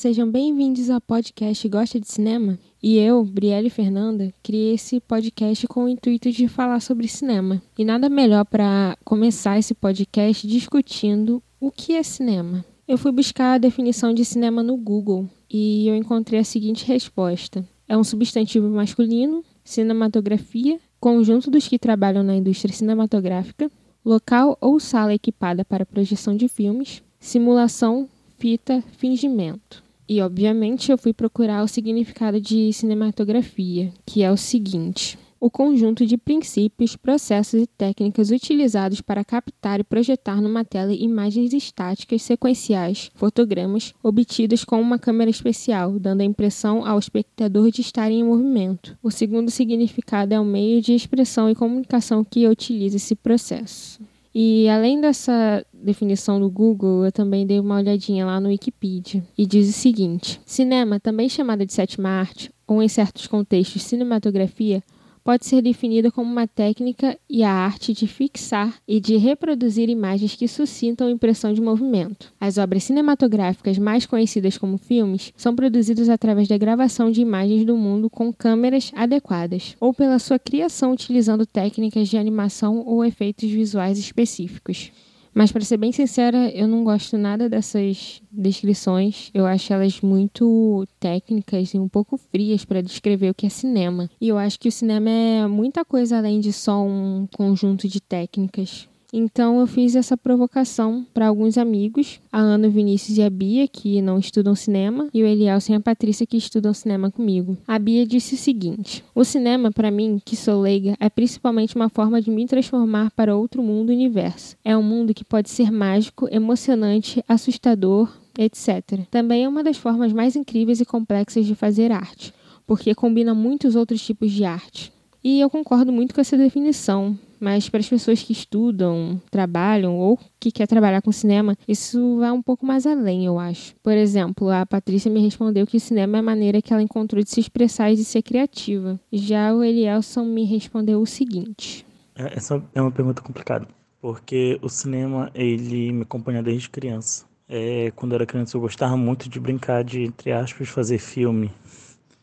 sejam bem-vindos ao podcast Gosta de Cinema. E eu, Brielle Fernanda, criei esse podcast com o intuito de falar sobre cinema. E nada melhor para começar esse podcast discutindo o que é cinema. Eu fui buscar a definição de cinema no Google e eu encontrei a seguinte resposta: é um substantivo masculino, cinematografia, conjunto dos que trabalham na indústria cinematográfica, local ou sala equipada para projeção de filmes, simulação, fita, fingimento. E, obviamente, eu fui procurar o significado de cinematografia, que é o seguinte: o conjunto de princípios, processos e técnicas utilizados para captar e projetar numa tela imagens estáticas sequenciais, fotogramas, obtidos com uma câmera especial, dando a impressão ao espectador de estar em movimento. O segundo significado é o meio de expressão e comunicação que utiliza esse processo. E além dessa definição do Google, eu também dei uma olhadinha lá no Wikipedia e diz o seguinte: cinema, também chamada de sétima arte, ou em certos contextos cinematografia, pode ser definida como uma técnica e a arte de fixar e de reproduzir imagens que suscitam impressão de movimento. As obras cinematográficas mais conhecidas como filmes são produzidas através da gravação de imagens do mundo com câmeras adequadas, ou pela sua criação utilizando técnicas de animação ou efeitos visuais específicos. Mas para ser bem sincera, eu não gosto nada dessas descrições. Eu acho elas muito técnicas e um pouco frias para descrever o que é cinema. E eu acho que o cinema é muita coisa além de só um conjunto de técnicas. Então eu fiz essa provocação para alguns amigos, a Ana, o Vinícius e a Bia, que não estudam cinema, e o Elielson e a Patrícia, que estudam cinema comigo. A Bia disse o seguinte: O cinema, para mim, que sou leiga, é principalmente uma forma de me transformar para outro mundo universo. É um mundo que pode ser mágico, emocionante, assustador, etc. Também é uma das formas mais incríveis e complexas de fazer arte, porque combina muitos outros tipos de arte. E eu concordo muito com essa definição, mas para as pessoas que estudam, trabalham ou que quer trabalhar com cinema, isso vai um pouco mais além, eu acho. Por exemplo, a Patrícia me respondeu que o cinema é a maneira que ela encontrou de se expressar e de ser criativa. Já o Elielson me respondeu o seguinte: é, Essa é uma pergunta complicada, porque o cinema ele me acompanha desde criança. É, quando era criança eu gostava muito de brincar de, entre aspas, fazer filme.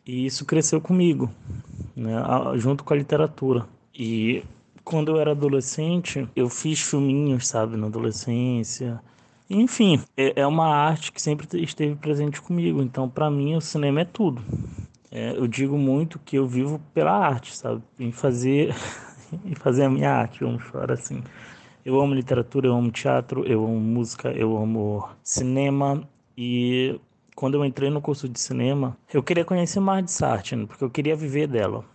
E isso cresceu comigo, né, junto com a literatura. E quando eu era adolescente, eu fiz filminhos, sabe, na adolescência. Enfim, é, é uma arte que sempre esteve presente comigo. Então, para mim, o cinema é tudo. É, eu digo muito que eu vivo pela arte, sabe? Em fazer, em fazer a minha arte, vamos falar assim. Eu amo literatura, eu amo teatro, eu amo música, eu amo cinema. E quando eu entrei no curso de cinema, eu queria conhecer mais dessa arte, né? porque eu queria viver dela.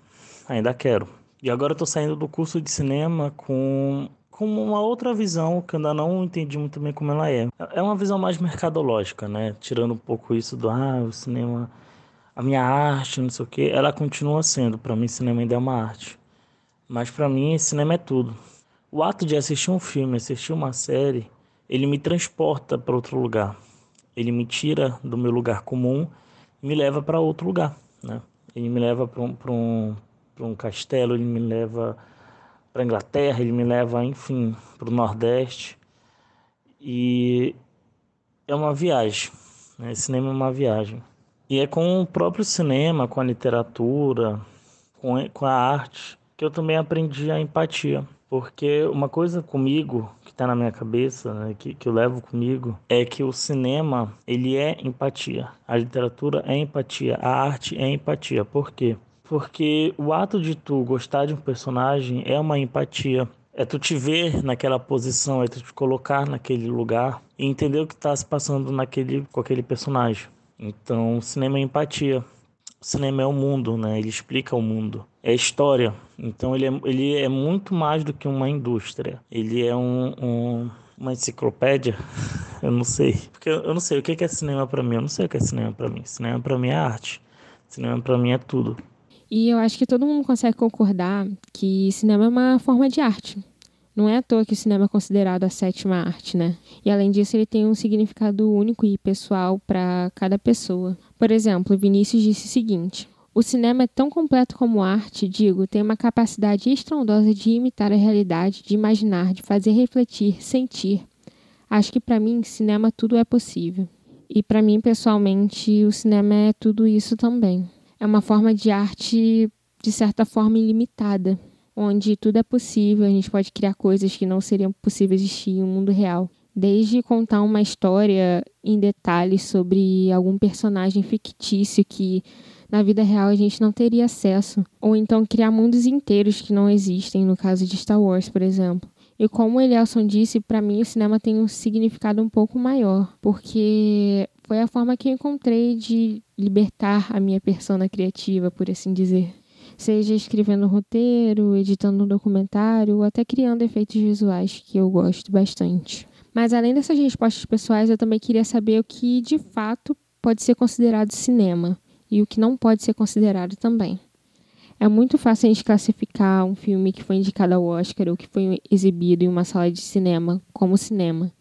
Ainda quero. E agora eu tô saindo do curso de cinema com, com uma outra visão que eu ainda não entendi muito bem como ela é. É uma visão mais mercadológica, né? Tirando um pouco isso do, ah, o cinema, a minha arte, não sei o quê. Ela continua sendo, para mim, cinema ainda é uma arte. Mas para mim, cinema é tudo. O ato de assistir um filme, assistir uma série, ele me transporta para outro lugar. Ele me tira do meu lugar comum e me leva para outro lugar, né? Ele me leva para um, um um castelo, ele me leva para Inglaterra, ele me leva, enfim, para o Nordeste. E é uma viagem, né? cinema é uma viagem. E é com o próprio cinema, com a literatura, com, com a arte, que eu também aprendi a empatia. Porque uma coisa comigo que está na minha cabeça, né, que, que eu levo comigo, é que o cinema ele é empatia, a literatura é empatia, a arte é empatia. Por quê? Porque o ato de tu gostar de um personagem é uma empatia. É tu te ver naquela posição, é tu te colocar naquele lugar e entender o que está se passando naquele, com aquele personagem. Então, o cinema é empatia. O cinema é o mundo, né? Ele explica o mundo. É história. Então, ele é, ele é muito mais do que uma indústria. Ele é um, um uma enciclopédia. eu não sei. Porque eu não sei o que é cinema para mim. Eu não sei o que é cinema para mim. Cinema para mim é arte. Cinema para mim é tudo. E eu acho que todo mundo consegue concordar que cinema é uma forma de arte. Não é à toa que o cinema é considerado a sétima arte, né? E além disso, ele tem um significado único e pessoal para cada pessoa. Por exemplo, Vinícius disse o seguinte: O cinema é tão completo como arte, digo, tem uma capacidade estrondosa de imitar a realidade, de imaginar, de fazer refletir, sentir. Acho que para mim, cinema tudo é possível. E para mim, pessoalmente, o cinema é tudo isso também. É uma forma de arte, de certa forma, ilimitada, onde tudo é possível, a gente pode criar coisas que não seriam possíveis existir em um mundo real. Desde contar uma história em detalhes sobre algum personagem fictício que na vida real a gente não teria acesso, ou então criar mundos inteiros que não existem, no caso de Star Wars, por exemplo. E como o Elielson disse, para mim o cinema tem um significado um pouco maior, porque foi a forma que eu encontrei de libertar a minha persona criativa, por assim dizer. Seja escrevendo roteiro, editando um documentário, ou até criando efeitos visuais, que eu gosto bastante. Mas além dessas respostas pessoais, eu também queria saber o que de fato pode ser considerado cinema e o que não pode ser considerado também. É muito fácil a gente classificar um filme que foi indicado ao Oscar ou que foi exibido em uma sala de cinema como cinema.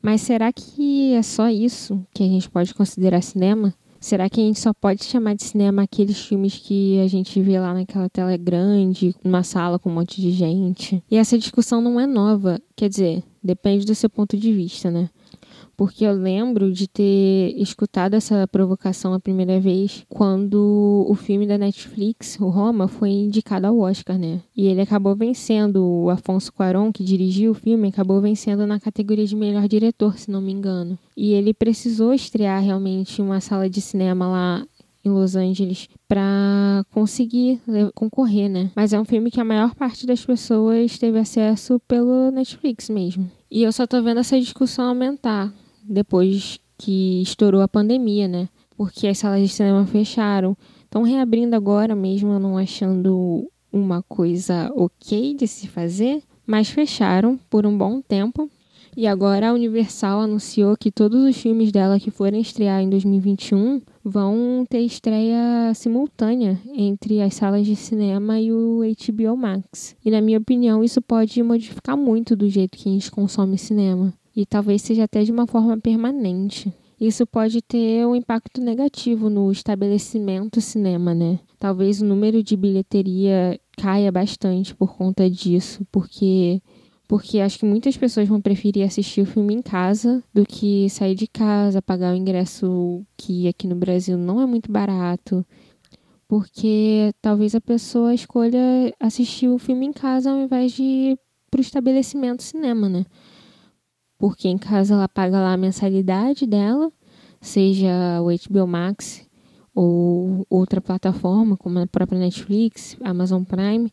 Mas será que é só isso que a gente pode considerar cinema? Será que a gente só pode chamar de cinema aqueles filmes que a gente vê lá naquela tela grande, numa sala com um monte de gente? E essa discussão não é nova, quer dizer, depende do seu ponto de vista, né? Porque eu lembro de ter escutado essa provocação a primeira vez quando o filme da Netflix, o Roma, foi indicado ao Oscar, né? E ele acabou vencendo, o Afonso Cuarón, que dirigiu o filme, acabou vencendo na categoria de melhor diretor, se não me engano. E ele precisou estrear realmente uma sala de cinema lá em Los Angeles para conseguir concorrer, né? Mas é um filme que a maior parte das pessoas teve acesso pelo Netflix mesmo. E eu só tô vendo essa discussão aumentar depois que estourou a pandemia, né? Porque as salas de cinema fecharam. Estão reabrindo agora mesmo, não achando uma coisa ok de se fazer, mas fecharam por um bom tempo. E agora a Universal anunciou que todos os filmes dela que forem estrear em 2021 vão ter estreia simultânea entre as salas de cinema e o HBO Max. E na minha opinião, isso pode modificar muito do jeito que a gente consome cinema e talvez seja até de uma forma permanente. Isso pode ter um impacto negativo no estabelecimento cinema, né? Talvez o número de bilheteria caia bastante por conta disso, porque porque acho que muitas pessoas vão preferir assistir o filme em casa do que sair de casa, pagar o ingresso que aqui no Brasil não é muito barato. Porque talvez a pessoa escolha assistir o filme em casa ao invés de ir o estabelecimento cinema, né? Porque em casa ela paga lá a mensalidade dela, seja o HBO Max ou outra plataforma, como a própria Netflix, Amazon Prime,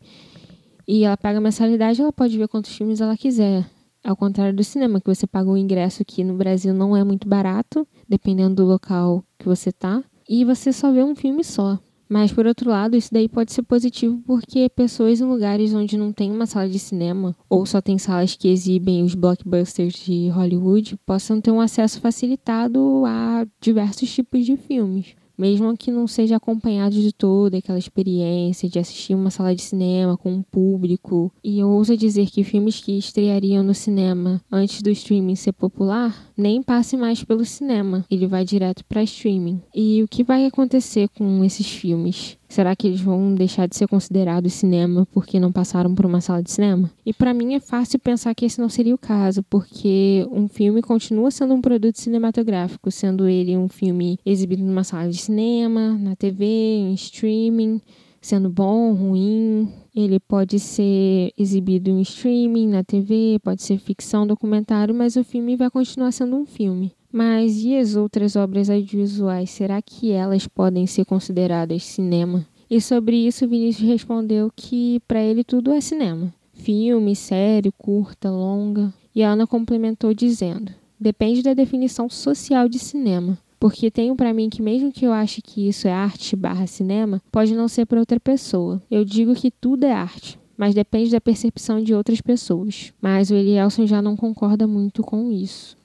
e ela paga a mensalidade, ela pode ver quantos filmes ela quiser. Ao contrário do cinema, que você paga um ingresso que no Brasil não é muito barato, dependendo do local que você tá, e você só vê um filme só. Mas, por outro lado, isso daí pode ser positivo porque pessoas em lugares onde não tem uma sala de cinema, ou só tem salas que exibem os blockbusters de Hollywood, possam ter um acesso facilitado a diversos tipos de filmes mesmo que não seja acompanhado de toda aquela experiência de assistir uma sala de cinema com um público. E eu ouso dizer que filmes que estreariam no cinema antes do streaming ser popular nem passe mais pelo cinema, ele vai direto para streaming. E o que vai acontecer com esses filmes? Será que eles vão deixar de ser considerados cinema porque não passaram por uma sala de cinema? E para mim é fácil pensar que esse não seria o caso, porque um filme continua sendo um produto cinematográfico, sendo ele um filme exibido numa sala de cinema, na TV, em streaming, sendo bom, ruim. Ele pode ser exibido em streaming, na TV, pode ser ficção, documentário, mas o filme vai continuar sendo um filme. Mas e as outras obras audiovisuais? Será que elas podem ser consideradas cinema? E sobre isso, Vinícius respondeu que para ele tudo é cinema: filme, série, curta, longa. E a Ana complementou dizendo: depende da definição social de cinema. Porque tenho para mim que mesmo que eu ache que isso é arte barra cinema, pode não ser para outra pessoa. Eu digo que tudo é arte, mas depende da percepção de outras pessoas. Mas o Elielson já não concorda muito com isso.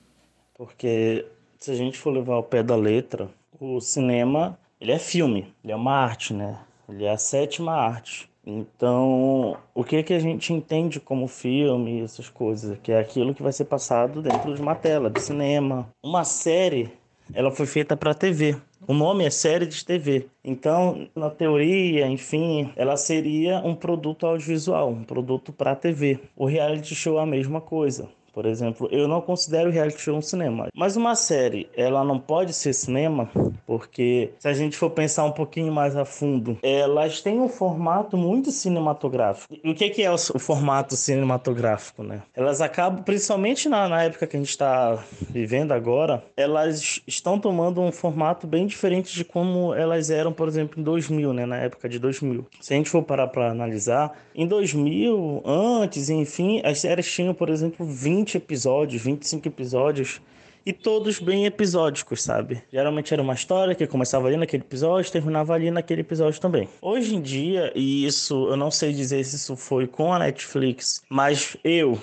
Porque se a gente for levar ao pé da letra, o cinema, ele é filme, ele é uma arte, né? Ele é a sétima arte. Então, o que que a gente entende como filme, essas coisas, que é aquilo que vai ser passado dentro de uma tela de cinema. Uma série, ela foi feita para TV. O nome é série de TV. Então, na teoria, enfim, ela seria um produto audiovisual, um produto para TV. O reality show é a mesma coisa Por exemplo, eu não considero reality show um cinema. Mas uma série, ela não pode ser cinema, porque se a gente for pensar um pouquinho mais a fundo, elas têm um formato muito cinematográfico. E o que, é o, o formato cinematográfico, né? Elas acabam, principalmente na, na época que a gente está vivendo agora, elas estão tomando um formato bem diferente de como elas eram, por exemplo, em 2000, né? Na época de 2000. Se a gente for parar para analisar, em 2000, antes, enfim, as séries tinham, por exemplo, 20 episódios, 25 episódios e todos bem episódicos, sabe? Geralmente era uma história que começava ali naquele episódio, terminava ali naquele episódio também. Hoje em dia, e isso eu não sei dizer se isso foi com a Netflix, mas eu,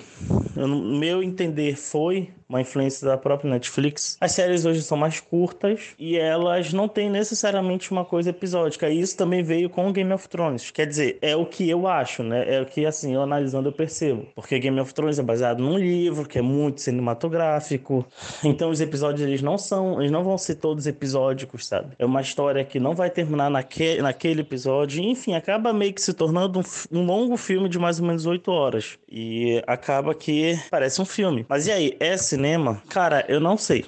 eu meu entender foi uma influência da própria Netflix. As séries hoje são mais curtas e elas não têm necessariamente uma coisa episódica. E isso também veio com Game of Thrones. Quer dizer, é o que eu acho, né? É o que, assim, eu analisando eu percebo. Porque Game of Thrones é baseado num livro que é muito cinematográfico. Então os episódios eles não são, eles não vão ser todos episódicos, sabe? É uma história que não vai terminar naque, naquele episódio. Enfim, acaba meio que se tornando um, um longo filme de mais ou menos oito horas. E acaba que parece um filme. Mas e aí, é cinema? Cara, eu não sei.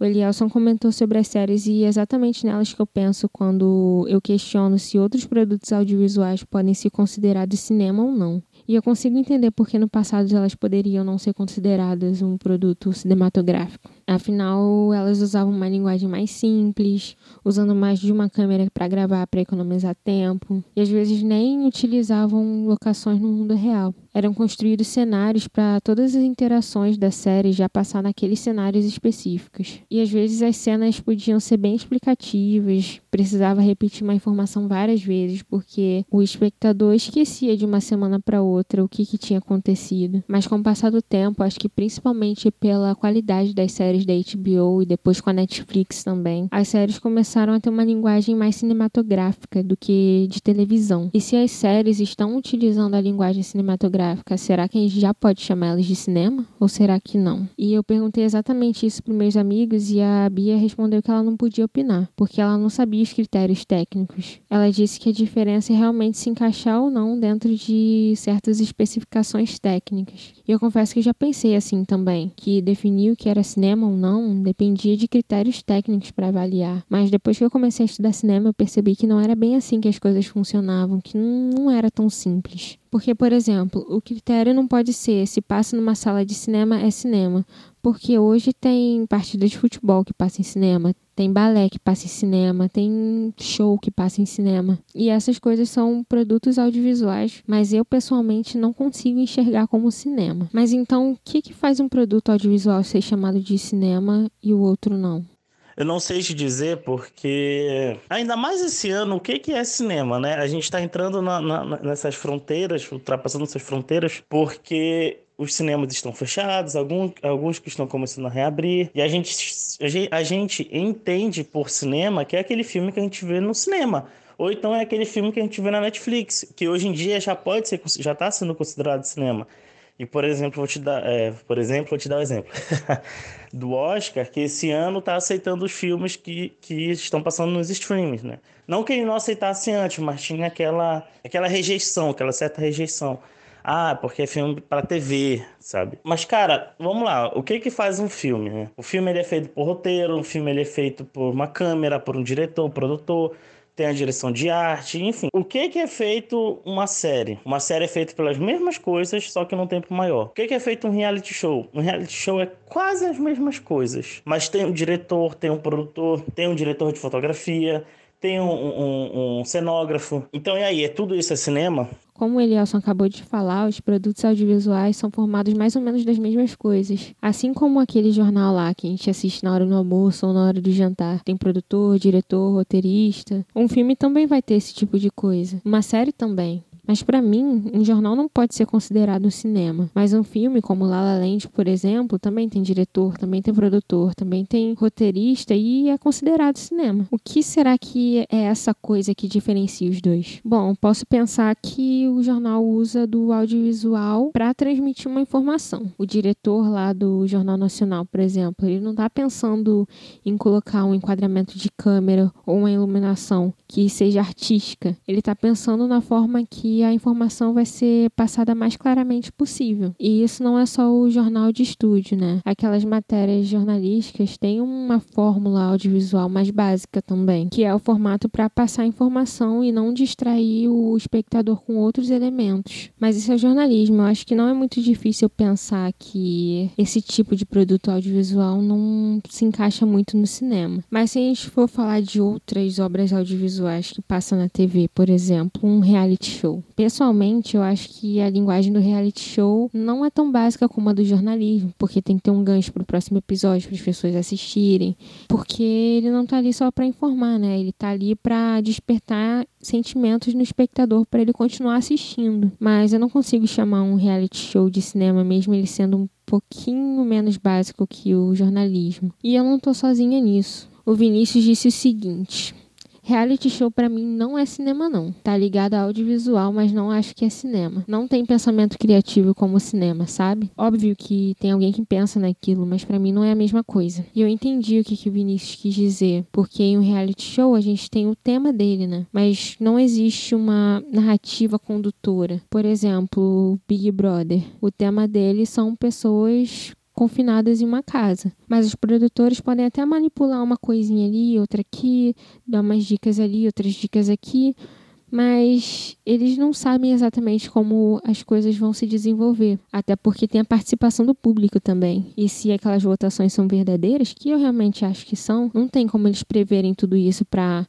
O Elielson comentou sobre as séries e é exatamente nelas que eu penso quando eu questiono se outros produtos audiovisuais podem ser considerados cinema ou não. E eu consigo entender por que no passado elas poderiam não ser consideradas um produto cinematográfico. Afinal, elas usavam uma linguagem mais simples, usando mais de uma câmera para gravar para economizar tempo, e às vezes nem utilizavam locações no mundo real. Eram construídos cenários para todas as interações da série já passar naqueles cenários específicos. E às vezes as cenas podiam ser bem explicativas, precisava repetir uma informação várias vezes, porque o espectador esquecia de uma semana para outra o que, que tinha acontecido. Mas com o passar do tempo, acho que principalmente pela qualidade das séries da HBO e depois com a Netflix também, as séries começaram a ter uma linguagem mais cinematográfica do que de televisão. E se as séries estão utilizando a linguagem cinematográfica, será que a gente já pode chamar elas de cinema? Ou será que não? E eu perguntei exatamente isso para meus amigos e a Bia respondeu que ela não podia opinar, porque ela não sabia os critérios técnicos. Ela disse que a diferença é realmente se encaixar ou não dentro de certas especificações técnicas. E eu confesso que já pensei assim também, que definir o que era cinema ou não dependia de critérios técnicos para avaliar. Mas depois que eu comecei a estudar cinema, eu percebi que não era bem assim que as coisas funcionavam, que não era tão simples. Porque, por exemplo, o critério não pode ser se passa numa sala de cinema é cinema, porque hoje tem partida de futebol que passa em cinema, tem balé que passa em cinema, tem show que passa em cinema. E essas coisas são produtos audiovisuais, mas eu pessoalmente não consigo enxergar como cinema. Mas então, o que, que faz um produto audiovisual ser chamado de cinema e o outro não? Eu não sei te dizer porque, ainda mais esse ano, o que, que é cinema, né? A gente está entrando na, na, nessas fronteiras, ultrapassando essas fronteiras, porque os cinemas estão fechados, alguns, alguns que estão começando a reabrir, e a gente, a gente entende por cinema que é aquele filme que a gente vê no cinema. Ou então é aquele filme que a gente vê na Netflix, que hoje em dia já pode ser, já está sendo considerado cinema. E por exemplo, vou te dar, é, por exemplo, vou te dar um exemplo do Oscar, que esse ano está aceitando os filmes que, que estão passando nos streams, né? Não que ele não aceitasse antes, mas tinha aquela, aquela rejeição, aquela certa rejeição. Ah, porque é filme para TV, sabe? Mas cara, vamos lá, o que que faz um filme, né? O filme ele é feito por roteiro, o filme ele é feito por uma câmera, por um diretor, um produtor, tem a direção de arte, enfim. O que que é feito uma série? Uma série é feita pelas mesmas coisas, só que num tempo maior. O que que é feito um reality show? Um reality show é quase as mesmas coisas, mas tem um diretor, tem um produtor, tem um diretor de fotografia, tem um, um, um, cenógrafo. Então, e aí? É tudo isso é cinema? Como o Elielson acabou de falar, os produtos audiovisuais são formados mais ou menos das mesmas coisas. Assim como aquele jornal lá que a gente assiste na hora do almoço ou na hora do jantar. Tem produtor, diretor, roteirista. Um filme também vai ter esse tipo de coisa. Uma série também. Mas para mim, um jornal não pode ser considerado um cinema. Mas um filme como La La Land, por exemplo, também tem diretor, também tem produtor, também tem roteirista e é considerado cinema. O que será que é essa coisa que diferencia os dois? Bom, posso pensar que o jornal usa do audiovisual para transmitir uma informação. O diretor lá do Jornal Nacional, por exemplo, ele não está pensando em colocar um enquadramento de câmera ou uma iluminação que seja artística. Ele está pensando na forma que que a informação vai ser passada mais claramente possível. E isso não é só o jornal de estúdio, né? Aquelas matérias jornalísticas têm uma fórmula audiovisual mais básica também, que é o formato para passar informação e não distrair o espectador com outros elementos. Mas isso é jornalismo. Eu acho que não é muito difícil pensar que esse tipo de produto audiovisual não se encaixa muito no cinema. Mas se a gente for falar de outras obras audiovisuais que passam na TV, por exemplo, um reality show. Pessoalmente, eu acho que a linguagem do reality show não é tão básica como a do jornalismo, porque tem que ter um gancho para o próximo episódio para as pessoas assistirem, porque ele não está ali só para informar, né? Ele está ali para despertar sentimentos no espectador para ele continuar assistindo. Mas eu não consigo chamar um reality show de cinema mesmo ele sendo um pouquinho menos básico que o jornalismo. E eu não tô sozinha nisso. O Vinícius disse o seguinte: Reality show para mim não é cinema não. Tá ligado a audiovisual, mas não acho que é cinema. Não tem pensamento criativo como cinema, sabe? Óbvio que tem alguém que pensa naquilo, mas para mim não é a mesma coisa. E eu entendi o que, que o Vinícius quis dizer, porque em um reality show a gente tem o tema dele, né? Mas não existe uma narrativa condutora. Por exemplo, Big Brother. O tema dele são pessoas confinadas em uma casa. Mas os produtores podem até manipular uma coisinha ali, outra aqui, dar umas dicas ali, outras dicas aqui, mas eles não sabem exatamente como as coisas vão se desenvolver, até porque tem a participação do público também. E se aquelas votações são verdadeiras, que eu realmente acho que são, não tem como eles preverem tudo isso para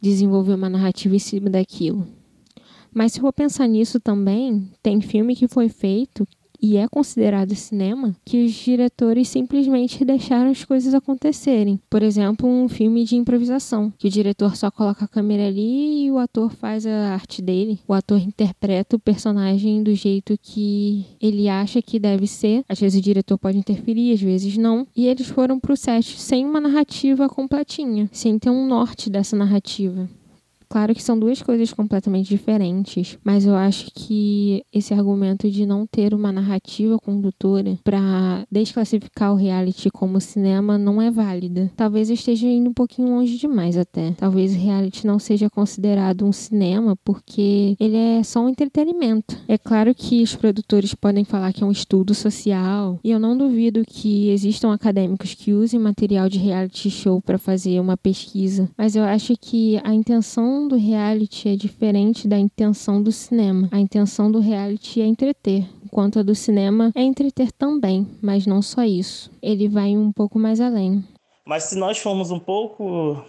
desenvolver uma narrativa em cima daquilo. Mas se for pensar nisso também, tem filme que foi feito e é considerado cinema, que os diretores simplesmente deixaram as coisas acontecerem. Por exemplo, um filme de improvisação, que o diretor só coloca a câmera ali e o ator faz a arte dele. O ator interpreta o personagem do jeito que ele acha que deve ser. Às vezes o diretor pode interferir, às vezes não. E eles foram pro set sem uma narrativa completinha, sem ter um norte dessa narrativa. Claro que são duas coisas completamente diferentes, mas eu acho que esse argumento de não ter uma narrativa condutora para desclassificar o reality como cinema não é válida. Talvez eu esteja indo um pouquinho longe demais até. Talvez o reality não seja considerado um cinema porque ele é só um entretenimento. É claro que os produtores podem falar que é um estudo social, e eu não duvido que existam acadêmicos que usem material de reality show para fazer uma pesquisa, mas eu acho que a intenção do reality é diferente da intenção do cinema. A intenção do reality é entreter, enquanto a do cinema é entreter também, mas não só isso. Ele vai um pouco mais além. Mas se nós formos um pouco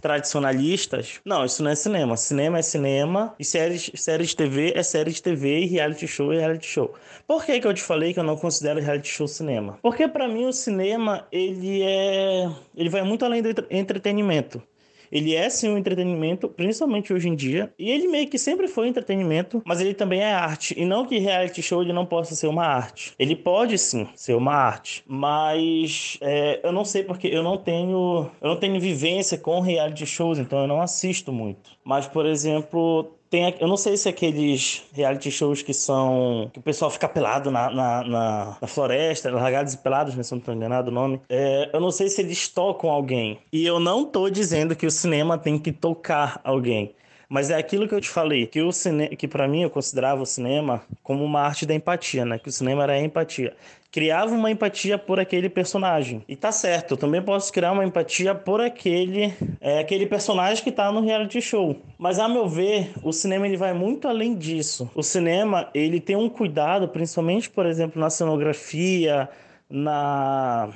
tradicionalistas, não, isso não é cinema. Cinema é cinema e séries, série de TV é série de TV e reality show é reality show. Por que, que eu te falei que eu não considero reality show cinema? Porque para mim o cinema ele é ele vai muito além do entretenimento. Ele é sim um entretenimento, principalmente hoje em dia, e ele meio que sempre foi entretenimento, mas ele também é arte. E não que reality show ele não possa ser uma arte. Ele pode sim ser uma arte, mas é, eu não sei porque eu não tenho eu não tenho vivência com reality shows, então eu não assisto muito. Mas por exemplo, tem, eu não sei se aqueles reality shows que são. que o pessoal fica pelado na, na, na, na floresta, largados e pelados, né, se não estou enganado o nome. É, eu não sei se eles tocam alguém. E eu não estou dizendo que o cinema tem que tocar alguém. Mas é aquilo que eu te falei, que o cine... que para mim eu considerava o cinema como uma arte da empatia, né? Que o cinema era empatia. Criava uma empatia por aquele personagem. E tá certo, eu também posso criar uma empatia por aquele é, aquele personagem que tá no reality show. Mas a meu ver, o cinema ele vai muito além disso. O cinema, ele tem um cuidado, principalmente, por exemplo, na cenografia, na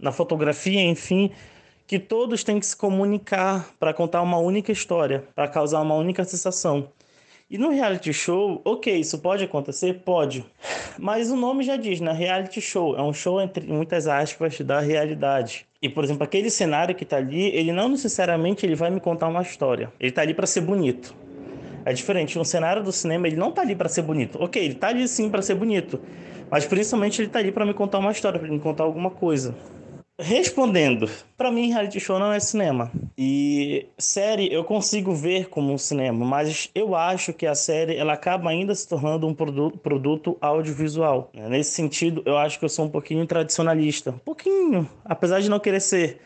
na fotografia, enfim, que todos têm que se comunicar para contar uma única história, para causar uma única sensação. E no reality show, ok, isso pode acontecer? Pode. Mas o nome já diz, né? Reality show. É um show, entre muitas aspas, da realidade. E, por exemplo, aquele cenário que está ali, ele não necessariamente ele vai me contar uma história. Ele está ali para ser bonito. É diferente. Um cenário do cinema, ele não está ali para ser bonito. Ok, ele está ali sim para ser bonito. Mas principalmente ele está ali para me contar uma história, para me contar alguma coisa. Respondendo, para mim reality show não é cinema. E série eu consigo ver como um cinema, mas eu acho que a série ela acaba ainda se tornando um produto, produto audiovisual. Nesse sentido, eu acho que eu sou um pouquinho tradicionalista. Um pouquinho, apesar de não querer ser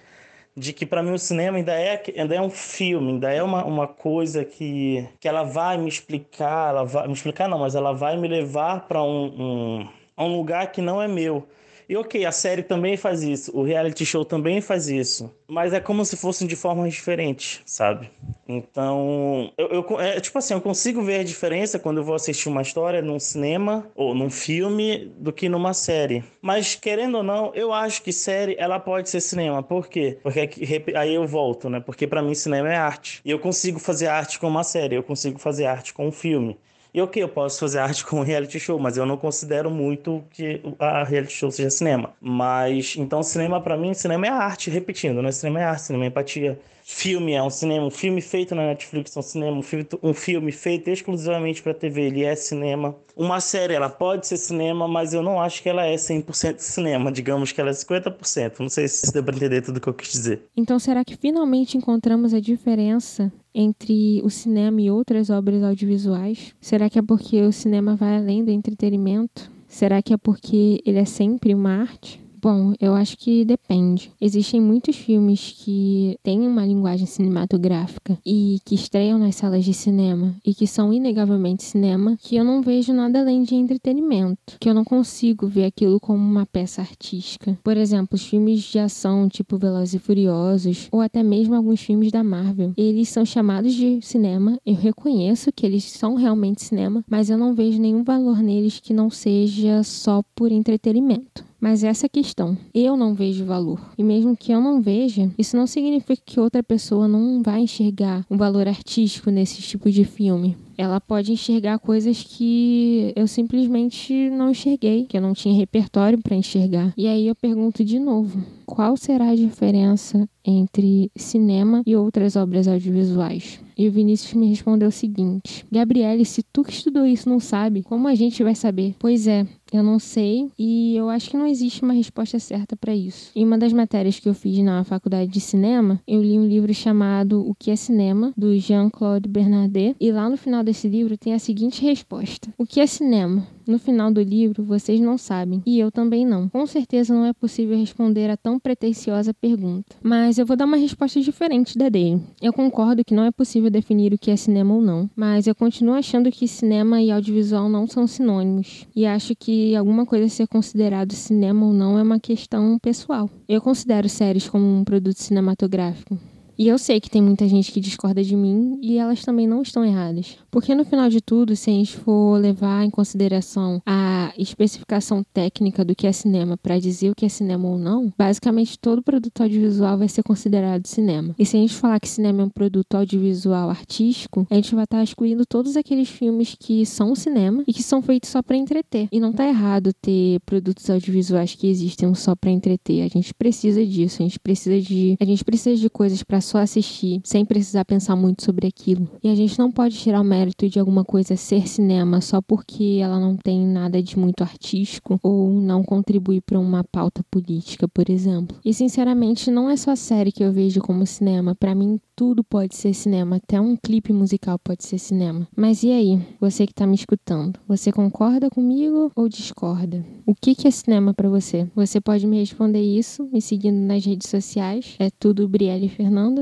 de que para mim o cinema ainda é, ainda é um filme, ainda é uma, uma coisa que, que ela vai me explicar, ela vai me explicar não, mas ela vai me levar para um, um, um lugar que não é meu. E ok, a série também faz isso, o reality show também faz isso, mas é como se fossem de formas diferentes, sabe? Então, eu, eu é, tipo assim, eu consigo ver a diferença quando eu vou assistir uma história num cinema ou num filme do que numa série. Mas querendo ou não, eu acho que série ela pode ser cinema. Por quê? Porque aí eu volto, né? Porque para mim cinema é arte. E eu consigo fazer arte com uma série, eu consigo fazer arte com um filme. E ok, eu posso fazer arte com reality show, mas eu não considero muito que a reality show seja cinema. Mas, então, cinema para mim, cinema é arte, repetindo, né? Cinema é arte, cinema é empatia. Filme é um cinema, um filme feito na Netflix é um cinema, um filme, um filme feito exclusivamente para TV, ele é cinema. Uma série, ela pode ser cinema, mas eu não acho que ela é 100% cinema, digamos que ela é 50%. Não sei se deu para entender tudo o que eu quis dizer. Então, será que finalmente encontramos a diferença entre o cinema e outras obras audiovisuais? Será que é porque o cinema vai além do entretenimento? Será que é porque ele é sempre uma arte? Bom, eu acho que depende. Existem muitos filmes que têm uma linguagem cinematográfica e que estreiam nas salas de cinema e que são inegavelmente cinema, que eu não vejo nada além de entretenimento, que eu não consigo ver aquilo como uma peça artística. Por exemplo, os filmes de ação tipo Velozes e Furiosos ou até mesmo alguns filmes da Marvel. Eles são chamados de cinema, eu reconheço que eles são realmente cinema, mas eu não vejo nenhum valor neles que não seja só por entretenimento. Mas essa é a questão. Eu não vejo valor. E mesmo que eu não veja, isso não significa que outra pessoa não vai enxergar um valor artístico nesse tipo de filme ela pode enxergar coisas que eu simplesmente não enxerguei, que eu não tinha repertório para enxergar. E aí eu pergunto de novo: qual será a diferença entre cinema e outras obras audiovisuais? E o Vinícius me respondeu o seguinte: Gabriele, se tu que estudou isso não sabe, como a gente vai saber? Pois é, eu não sei e eu acho que não existe uma resposta certa para isso. Em uma das matérias que eu fiz na faculdade de cinema, eu li um livro chamado O que é Cinema, do Jean-Claude Bernardet, e lá no final desse livro tem a seguinte resposta: O que é cinema? No final do livro, vocês não sabem, e eu também não. Com certeza não é possível responder a tão pretensiosa pergunta. Mas eu vou dar uma resposta diferente da dele. Eu concordo que não é possível definir o que é cinema ou não, mas eu continuo achando que cinema e audiovisual não são sinônimos. E acho que alguma coisa ser considerado cinema ou não é uma questão pessoal. Eu considero séries como um produto cinematográfico. E eu sei que tem muita gente que discorda de mim e elas também não estão erradas. Porque no final de tudo, se a gente for levar em consideração a especificação técnica do que é cinema para dizer o que é cinema ou não, basicamente todo produto audiovisual vai ser considerado cinema. E se a gente falar que cinema é um produto audiovisual artístico, a gente vai estar excluindo todos aqueles filmes que são cinema e que são feitos só para entreter. E não tá errado ter produtos audiovisuais que existem só para entreter. A gente precisa disso, a gente precisa de a gente precisa de coisas para só assistir, sem precisar pensar muito sobre aquilo. E a gente não pode tirar o mérito de alguma coisa ser cinema só porque ela não tem nada de muito artístico ou não contribui para uma pauta política, por exemplo. E sinceramente, não é só a série que eu vejo como cinema. Para mim, tudo pode ser cinema, até um clipe musical pode ser cinema. Mas e aí, você que tá me escutando? Você concorda comigo ou discorda? O que, que é cinema para você? Você pode me responder isso me seguindo nas redes sociais. É tudo Brielle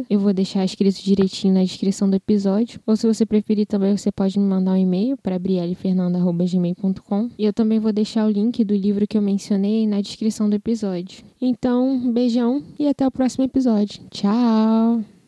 Eu vou deixar escrito direitinho na descrição do episódio. Ou se você preferir também, você pode me mandar um e-mail para briellefernanda.gmail.com. E eu também vou deixar o link do livro que eu mencionei na descrição do episódio. Então, beijão e até o próximo episódio. Tchau!